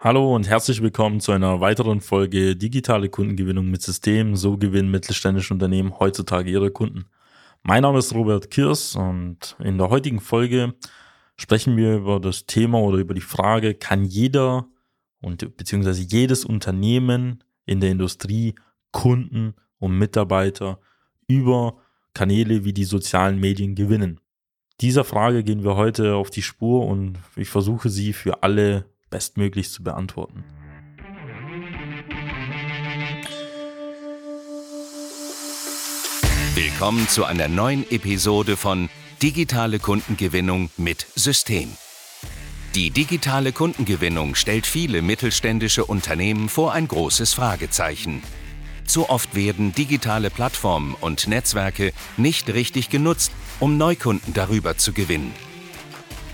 Hallo und herzlich willkommen zu einer weiteren Folge Digitale Kundengewinnung mit Systemen. So gewinnen mittelständische Unternehmen heutzutage ihre Kunden. Mein Name ist Robert Kirs und in der heutigen Folge sprechen wir über das Thema oder über die Frage, kann jeder und beziehungsweise jedes Unternehmen in der Industrie Kunden und Mitarbeiter über Kanäle wie die sozialen Medien gewinnen? Dieser Frage gehen wir heute auf die Spur und ich versuche sie für alle bestmöglich zu beantworten. Willkommen zu einer neuen Episode von Digitale Kundengewinnung mit System. Die digitale Kundengewinnung stellt viele mittelständische Unternehmen vor ein großes Fragezeichen. Zu oft werden digitale Plattformen und Netzwerke nicht richtig genutzt, um Neukunden darüber zu gewinnen.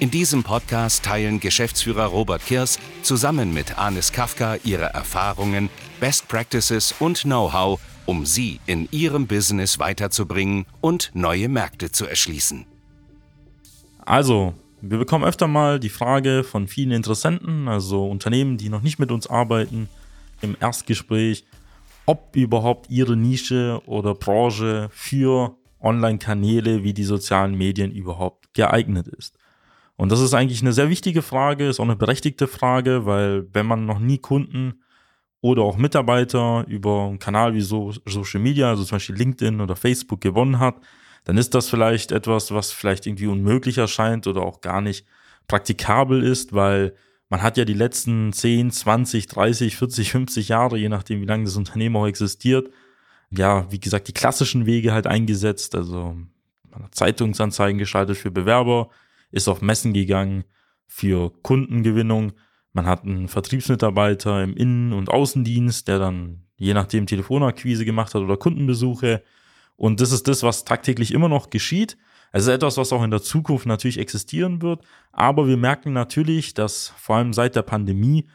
In diesem Podcast teilen Geschäftsführer Robert Kirs zusammen mit Anis Kafka ihre Erfahrungen, Best Practices und Know-how, um sie in ihrem Business weiterzubringen und neue Märkte zu erschließen. Also, wir bekommen öfter mal die Frage von vielen Interessenten, also Unternehmen, die noch nicht mit uns arbeiten, im Erstgespräch, ob überhaupt ihre Nische oder Branche für Online-Kanäle wie die sozialen Medien überhaupt geeignet ist. Und das ist eigentlich eine sehr wichtige Frage, ist auch eine berechtigte Frage, weil wenn man noch nie Kunden oder auch Mitarbeiter über einen Kanal wie so Social Media, also zum Beispiel LinkedIn oder Facebook gewonnen hat, dann ist das vielleicht etwas, was vielleicht irgendwie unmöglich erscheint oder auch gar nicht praktikabel ist, weil man hat ja die letzten 10, 20, 30, 40, 50 Jahre, je nachdem, wie lange das Unternehmen auch existiert, ja, wie gesagt, die klassischen Wege halt eingesetzt. Also man hat Zeitungsanzeigen geschaltet für Bewerber, ist auf Messen gegangen für Kundengewinnung. Man hat einen Vertriebsmitarbeiter im Innen- und Außendienst, der dann je nachdem Telefonakquise gemacht hat oder Kundenbesuche. Und das ist das, was tagtäglich immer noch geschieht. Es ist etwas, was auch in der Zukunft natürlich existieren wird. Aber wir merken natürlich, dass vor allem seit der Pandemie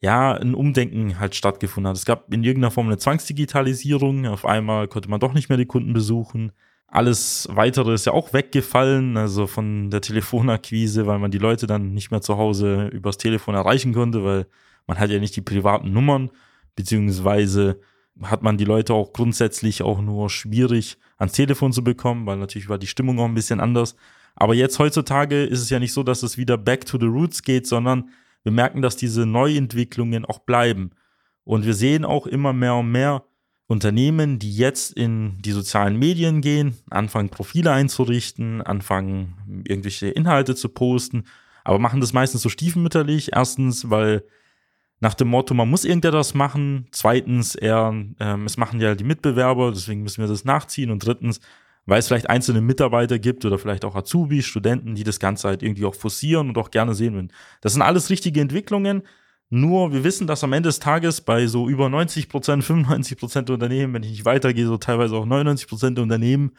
ja ein Umdenken halt stattgefunden hat. Es gab in irgendeiner Form eine Zwangsdigitalisierung. Auf einmal konnte man doch nicht mehr die Kunden besuchen. Alles weitere ist ja auch weggefallen, also von der Telefonakquise, weil man die Leute dann nicht mehr zu Hause übers Telefon erreichen konnte, weil man hat ja nicht die privaten Nummern, beziehungsweise hat man die Leute auch grundsätzlich auch nur schwierig ans Telefon zu bekommen, weil natürlich war die Stimmung auch ein bisschen anders. Aber jetzt heutzutage ist es ja nicht so, dass es wieder back to the roots geht, sondern wir merken, dass diese Neuentwicklungen auch bleiben. Und wir sehen auch immer mehr und mehr, Unternehmen, die jetzt in die sozialen Medien gehen, anfangen Profile einzurichten, anfangen irgendwelche Inhalte zu posten, aber machen das meistens so stiefmütterlich. Erstens, weil nach dem Motto, man muss irgendetwas machen. Zweitens, eher, ähm, es machen ja die Mitbewerber, deswegen müssen wir das nachziehen. Und drittens, weil es vielleicht einzelne Mitarbeiter gibt oder vielleicht auch Azubis, Studenten, die das Ganze halt irgendwie auch forcieren und auch gerne sehen würden. Das sind alles richtige Entwicklungen, nur wir wissen, dass am Ende des Tages bei so über 90 Prozent, 95 Prozent der Unternehmen, wenn ich nicht weitergehe, so teilweise auch 99 Prozent der Unternehmen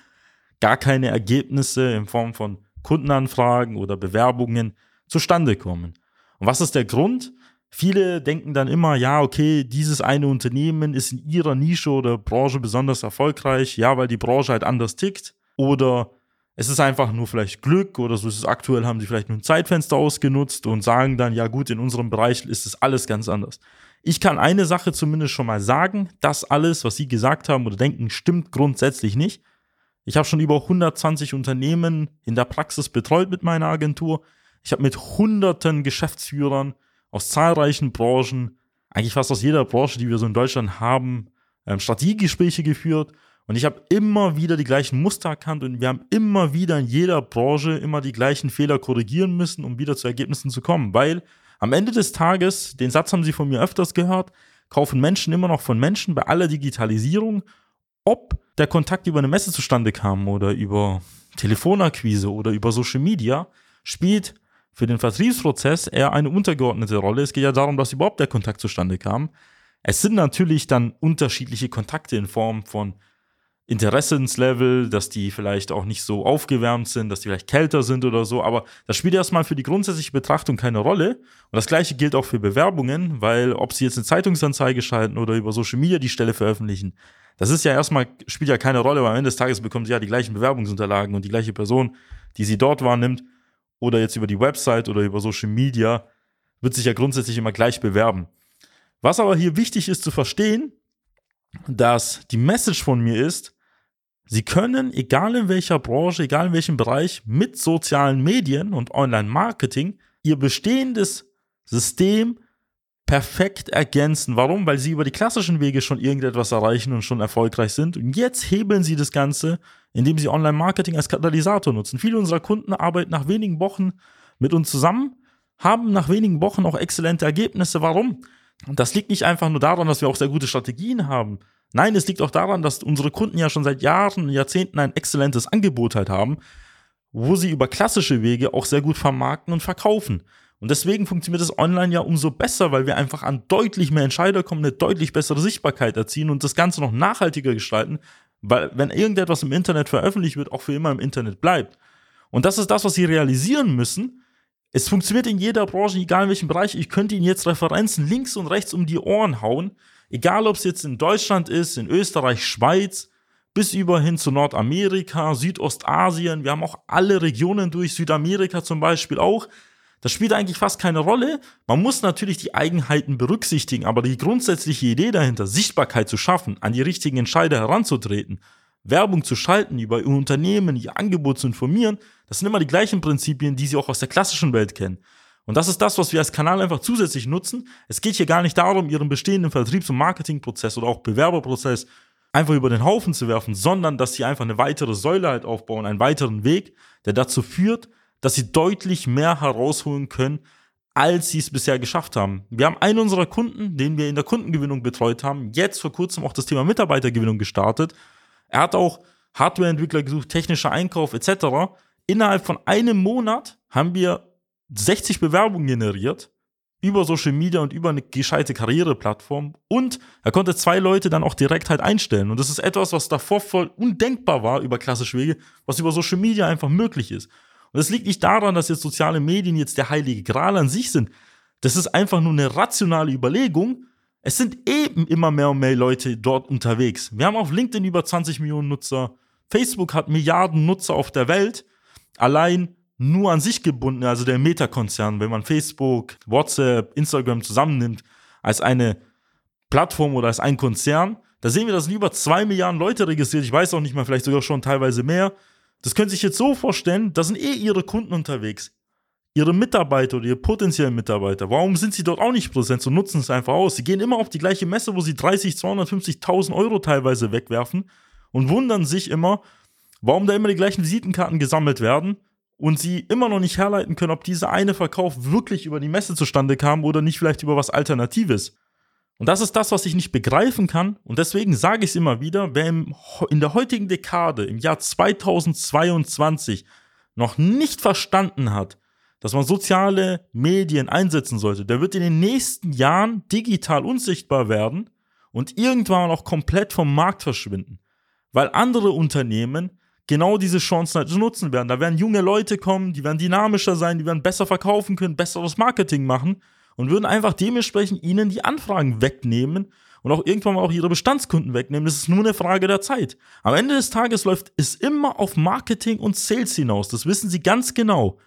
gar keine Ergebnisse in Form von Kundenanfragen oder Bewerbungen zustande kommen. Und was ist der Grund? Viele denken dann immer, ja, okay, dieses eine Unternehmen ist in ihrer Nische oder Branche besonders erfolgreich, ja, weil die Branche halt anders tickt. Oder es ist einfach nur vielleicht Glück oder so ist es aktuell, haben sie vielleicht nur ein Zeitfenster ausgenutzt und sagen dann, ja gut, in unserem Bereich ist es alles ganz anders. Ich kann eine Sache zumindest schon mal sagen, das alles, was Sie gesagt haben oder denken, stimmt grundsätzlich nicht. Ich habe schon über 120 Unternehmen in der Praxis betreut mit meiner Agentur. Ich habe mit hunderten Geschäftsführern aus zahlreichen Branchen, eigentlich fast aus jeder Branche, die wir so in Deutschland haben, ähm, Strategiegespräche geführt und ich habe immer wieder die gleichen Muster erkannt und wir haben immer wieder in jeder Branche immer die gleichen Fehler korrigieren müssen, um wieder zu Ergebnissen zu kommen. Weil am Ende des Tages, den Satz haben Sie von mir öfters gehört, kaufen Menschen immer noch von Menschen bei aller Digitalisierung, ob der Kontakt über eine Messe zustande kam oder über Telefonakquise oder über Social Media, spielt für den Vertriebsprozess eher eine untergeordnete Rolle. Es geht ja darum, dass überhaupt der Kontakt zustande kam. Es sind natürlich dann unterschiedliche Kontakte in Form von Interessenslevel, dass die vielleicht auch nicht so aufgewärmt sind, dass die vielleicht kälter sind oder so, aber das spielt erstmal für die grundsätzliche Betrachtung keine Rolle. Und das gleiche gilt auch für Bewerbungen, weil ob sie jetzt eine Zeitungsanzeige schalten oder über Social Media die Stelle veröffentlichen, das ist ja erstmal, spielt ja keine Rolle, weil am Ende des Tages bekommen sie ja die gleichen Bewerbungsunterlagen und die gleiche Person, die sie dort wahrnimmt, oder jetzt über die Website oder über Social Media, wird sich ja grundsätzlich immer gleich bewerben. Was aber hier wichtig ist zu verstehen, dass die Message von mir ist, Sie können, egal in welcher Branche, egal in welchem Bereich, mit sozialen Medien und Online-Marketing Ihr bestehendes System perfekt ergänzen. Warum? Weil Sie über die klassischen Wege schon irgendetwas erreichen und schon erfolgreich sind. Und jetzt hebeln Sie das Ganze, indem Sie Online-Marketing als Katalysator nutzen. Viele unserer Kunden arbeiten nach wenigen Wochen mit uns zusammen, haben nach wenigen Wochen auch exzellente Ergebnisse. Warum? Und das liegt nicht einfach nur daran, dass wir auch sehr gute Strategien haben. Nein, es liegt auch daran, dass unsere Kunden ja schon seit Jahren, Jahrzehnten ein exzellentes Angebot halt haben, wo sie über klassische Wege auch sehr gut vermarkten und verkaufen. Und deswegen funktioniert das online ja umso besser, weil wir einfach an deutlich mehr Entscheider kommen, eine deutlich bessere Sichtbarkeit erzielen und das Ganze noch nachhaltiger gestalten, weil wenn irgendetwas im Internet veröffentlicht wird, auch für immer im Internet bleibt. Und das ist das, was sie realisieren müssen, es funktioniert in jeder Branche, egal in welchem Bereich. Ich könnte Ihnen jetzt Referenzen links und rechts um die Ohren hauen. Egal, ob es jetzt in Deutschland ist, in Österreich, Schweiz, bis über hin zu Nordamerika, Südostasien. Wir haben auch alle Regionen durch, Südamerika zum Beispiel auch. Das spielt eigentlich fast keine Rolle. Man muss natürlich die Eigenheiten berücksichtigen, aber die grundsätzliche Idee dahinter, Sichtbarkeit zu schaffen, an die richtigen Entscheider heranzutreten, Werbung zu schalten, über ihr Unternehmen, ihr Angebot zu informieren, das sind immer die gleichen Prinzipien, die Sie auch aus der klassischen Welt kennen. Und das ist das, was wir als Kanal einfach zusätzlich nutzen. Es geht hier gar nicht darum, Ihren bestehenden Vertriebs- und Marketingprozess oder auch Bewerberprozess einfach über den Haufen zu werfen, sondern dass Sie einfach eine weitere Säule halt aufbauen, einen weiteren Weg, der dazu führt, dass Sie deutlich mehr herausholen können, als sie es bisher geschafft haben. Wir haben einen unserer Kunden, den wir in der Kundengewinnung betreut haben, jetzt vor kurzem auch das Thema Mitarbeitergewinnung gestartet er hat auch Hardwareentwickler gesucht, technischer Einkauf etc. Innerhalb von einem Monat haben wir 60 Bewerbungen generiert über Social Media und über eine gescheite Karriereplattform und er konnte zwei Leute dann auch direkt halt einstellen und das ist etwas, was davor voll undenkbar war über klassische Wege, was über Social Media einfach möglich ist. Und das liegt nicht daran, dass jetzt soziale Medien jetzt der heilige Gral an sich sind. Das ist einfach nur eine rationale Überlegung, es sind eben immer mehr und mehr Leute dort unterwegs. Wir haben auf LinkedIn über 20 Millionen Nutzer. Facebook hat Milliarden Nutzer auf der Welt. Allein nur an sich gebunden, also der Meta-Konzern, wenn man Facebook, WhatsApp, Instagram zusammennimmt, als eine Plattform oder als ein Konzern, da sehen wir, da sind über zwei Milliarden Leute registriert. Ich weiß auch nicht mal, vielleicht sogar schon teilweise mehr. Das können Sie sich jetzt so vorstellen, da sind eh Ihre Kunden unterwegs ihre Mitarbeiter oder ihre potenziellen Mitarbeiter, warum sind sie dort auch nicht präsent und nutzen es einfach aus? Sie gehen immer auf die gleiche Messe, wo sie 30, 250.000 Euro teilweise wegwerfen und wundern sich immer, warum da immer die gleichen Visitenkarten gesammelt werden und sie immer noch nicht herleiten können, ob dieser eine Verkauf wirklich über die Messe zustande kam oder nicht vielleicht über was Alternatives. Und das ist das, was ich nicht begreifen kann. Und deswegen sage ich es immer wieder, wer in der heutigen Dekade, im Jahr 2022, noch nicht verstanden hat, dass man soziale Medien einsetzen sollte, der wird in den nächsten Jahren digital unsichtbar werden und irgendwann auch komplett vom Markt verschwinden. Weil andere Unternehmen genau diese Chancen halt nutzen werden. Da werden junge Leute kommen, die werden dynamischer sein, die werden besser verkaufen können, besseres Marketing machen und würden einfach dementsprechend ihnen die Anfragen wegnehmen und auch irgendwann mal auch ihre Bestandskunden wegnehmen. Das ist nur eine Frage der Zeit. Am Ende des Tages läuft es immer auf Marketing und Sales hinaus. Das wissen sie ganz genau.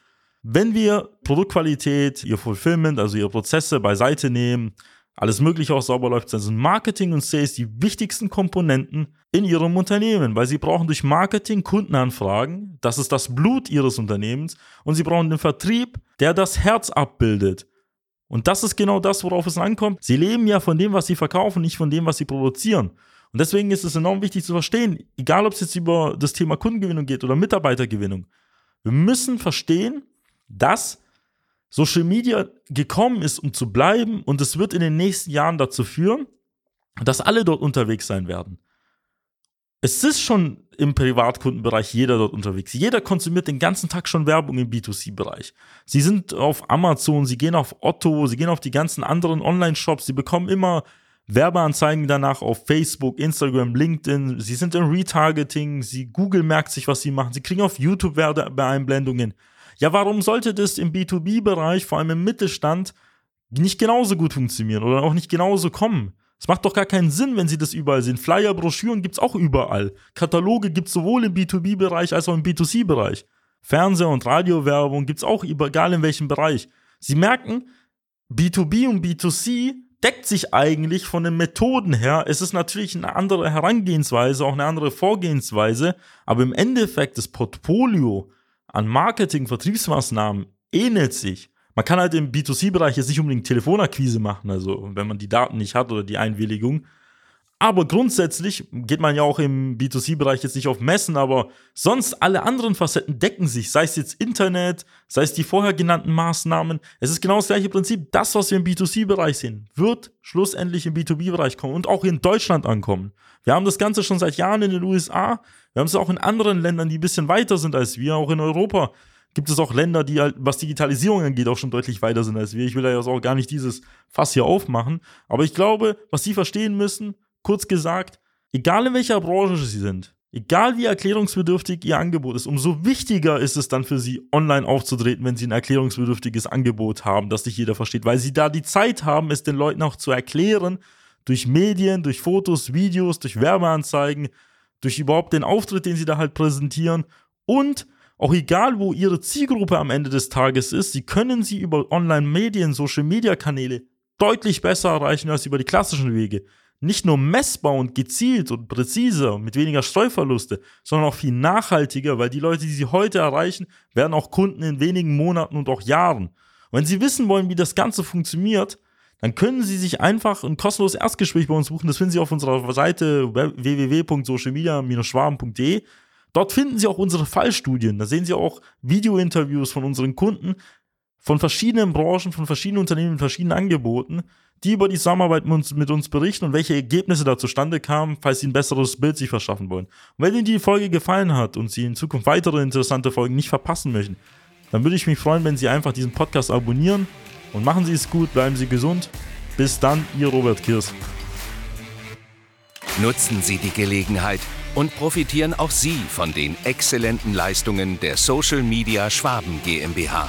Wenn wir Produktqualität, ihr Fulfillment, also ihre Prozesse beiseite nehmen, alles Mögliche auch sauber läuft, dann sind Marketing und Sales die wichtigsten Komponenten in ihrem Unternehmen, weil sie brauchen durch Marketing Kundenanfragen, das ist das Blut ihres Unternehmens, und sie brauchen den Vertrieb, der das Herz abbildet. Und das ist genau das, worauf es ankommt. Sie leben ja von dem, was sie verkaufen, nicht von dem, was sie produzieren. Und deswegen ist es enorm wichtig zu verstehen, egal ob es jetzt über das Thema Kundengewinnung geht oder Mitarbeitergewinnung. Wir müssen verstehen, dass Social Media gekommen ist, um zu bleiben und es wird in den nächsten Jahren dazu führen, dass alle dort unterwegs sein werden. Es ist schon im Privatkundenbereich jeder dort unterwegs. Jeder konsumiert den ganzen Tag schon Werbung im B2C-Bereich. Sie sind auf Amazon, sie gehen auf Otto, sie gehen auf die ganzen anderen Online-Shops, sie bekommen immer Werbeanzeigen danach auf Facebook, Instagram, LinkedIn. Sie sind im Retargeting. Sie Google merkt sich, was sie machen. Sie kriegen auf YouTube Werbeeinblendungen. Ja, warum sollte das im B2B-Bereich, vor allem im Mittelstand, nicht genauso gut funktionieren oder auch nicht genauso kommen? Es macht doch gar keinen Sinn, wenn sie das überall sehen. Flyer, Broschüren gibt es auch überall. Kataloge gibt es sowohl im B2B-Bereich als auch im B2C-Bereich. Fernseh- und Radiowerbung gibt es auch egal in welchem Bereich. Sie merken, B2B und B2C deckt sich eigentlich von den Methoden her. Es ist natürlich eine andere Herangehensweise, auch eine andere Vorgehensweise, aber im Endeffekt das Portfolio an Marketing, Vertriebsmaßnahmen ähnelt sich. Man kann halt im B2C-Bereich jetzt nicht unbedingt Telefonakquise machen, also wenn man die Daten nicht hat oder die Einwilligung. Aber grundsätzlich geht man ja auch im B2C-Bereich jetzt nicht auf Messen, aber sonst alle anderen Facetten decken sich, sei es jetzt Internet, sei es die vorher genannten Maßnahmen. Es ist genau das gleiche Prinzip. Das, was wir im B2C-Bereich sehen, wird schlussendlich im B2B-Bereich kommen und auch in Deutschland ankommen. Wir haben das Ganze schon seit Jahren in den USA. Wir haben es auch in anderen Ländern, die ein bisschen weiter sind als wir, auch in Europa gibt es auch Länder, die halt, was Digitalisierung angeht, auch schon deutlich weiter sind als wir. Ich will ja jetzt auch gar nicht dieses Fass hier aufmachen. Aber ich glaube, was Sie verstehen müssen, kurz gesagt, egal in welcher Branche Sie sind, egal wie erklärungsbedürftig Ihr Angebot ist, umso wichtiger ist es dann für Sie, online aufzutreten, wenn Sie ein erklärungsbedürftiges Angebot haben, das nicht jeder versteht, weil Sie da die Zeit haben, es den Leuten auch zu erklären, durch Medien, durch Fotos, Videos, durch Werbeanzeigen, durch überhaupt den Auftritt, den Sie da halt präsentieren und auch egal, wo Ihre Zielgruppe am Ende des Tages ist, Sie können sie über Online-Medien, Social-Media-Kanäle deutlich besser erreichen als über die klassischen Wege. Nicht nur messbar und gezielt und präziser und mit weniger Streuverluste, sondern auch viel nachhaltiger, weil die Leute, die Sie heute erreichen, werden auch Kunden in wenigen Monaten und auch Jahren. Und wenn Sie wissen wollen, wie das Ganze funktioniert, dann können Sie sich einfach ein kostenloses Erstgespräch bei uns buchen. Das finden Sie auf unserer Seite www.socialmedia-schwaben.de. Dort finden Sie auch unsere Fallstudien. Da sehen Sie auch Videointerviews von unseren Kunden, von verschiedenen Branchen, von verschiedenen Unternehmen, verschiedenen Angeboten, die über die Zusammenarbeit mit uns, mit uns berichten und welche Ergebnisse da zustande kamen, falls Sie ein besseres Bild sich verschaffen wollen. Und wenn Ihnen die Folge gefallen hat und Sie in Zukunft weitere interessante Folgen nicht verpassen möchten, dann würde ich mich freuen, wenn Sie einfach diesen Podcast abonnieren und machen Sie es gut, bleiben Sie gesund. Bis dann, Ihr Robert Kirs. Nutzen Sie die Gelegenheit und profitieren auch Sie von den exzellenten Leistungen der Social Media Schwaben GmbH.